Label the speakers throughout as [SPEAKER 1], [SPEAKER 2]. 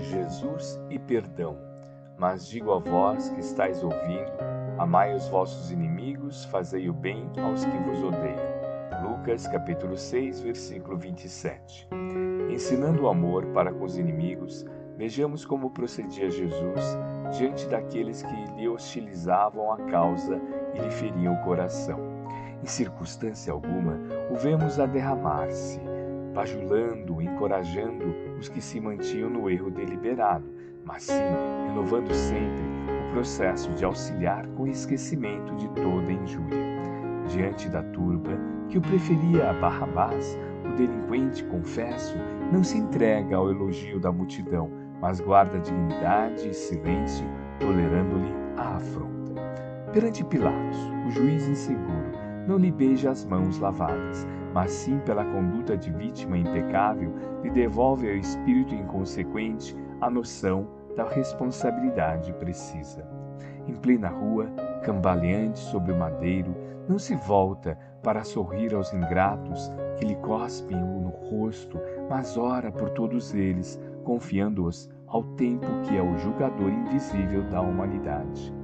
[SPEAKER 1] Jesus e perdão. Mas digo a vós que estáis ouvindo: amai os vossos inimigos, fazei o bem aos que vos odeiam. Lucas capítulo 6, versículo 27. Ensinando o amor para com os inimigos, vejamos como procedia Jesus diante daqueles que lhe hostilizavam a causa e lhe feriam o coração. Em circunstância alguma, o vemos a derramar-se, bajulando, encorajando os que se mantinham no erro deliberado, mas sim renovando sempre o processo de auxiliar com esquecimento de toda injúria. Diante da turba, que o preferia a Barrabás, o delinquente, confesso, não se entrega ao elogio da multidão, mas guarda dignidade e silêncio, tolerando-lhe a afronta. Perante Pilatos, o juiz inseguro não lhe beija as mãos lavadas, mas sim pela conduta de vítima impecável, lhe devolve ao espírito inconsequente a noção da responsabilidade precisa. Em plena rua, cambaleante sobre o madeiro, não se volta para sorrir aos ingratos que lhe cospem no rosto, mas ora por todos eles, confiando-os ao tempo que é o julgador invisível da humanidade.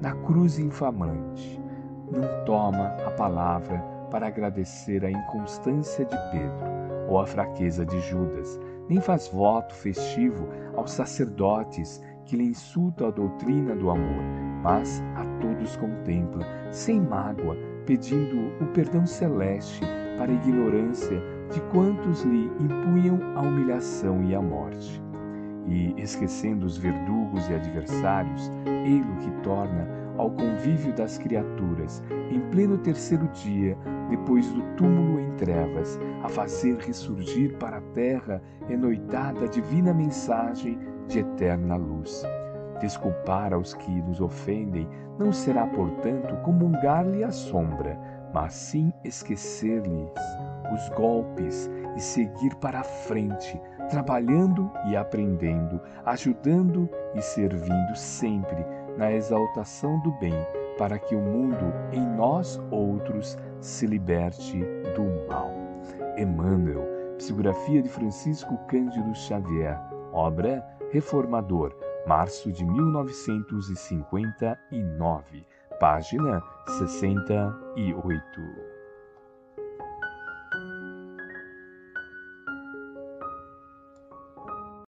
[SPEAKER 1] Na cruz infamante, não toma a palavra para agradecer a inconstância de Pedro ou a fraqueza de Judas, nem faz voto festivo aos sacerdotes que lhe insultam a doutrina do amor, mas a todos contempla, sem mágoa, pedindo o perdão celeste para a ignorância de quantos lhe impunham a humilhação e a morte. E, esquecendo os verdugos e adversários, ele que torna ao convívio das criaturas, em pleno terceiro dia, depois do túmulo em trevas, a fazer ressurgir para a terra enoitada a divina mensagem de eterna luz. Desculpar aos que nos ofendem não será, portanto, comungar-lhe a sombra, mas sim esquecer-lhes os golpes e seguir para a frente, trabalhando e aprendendo, ajudando e servindo sempre na exaltação do bem, para que o mundo em nós outros se liberte do mal. Emmanuel, psicografia de Francisco Cândido Xavier, obra Reformador, março de 1959, página 68.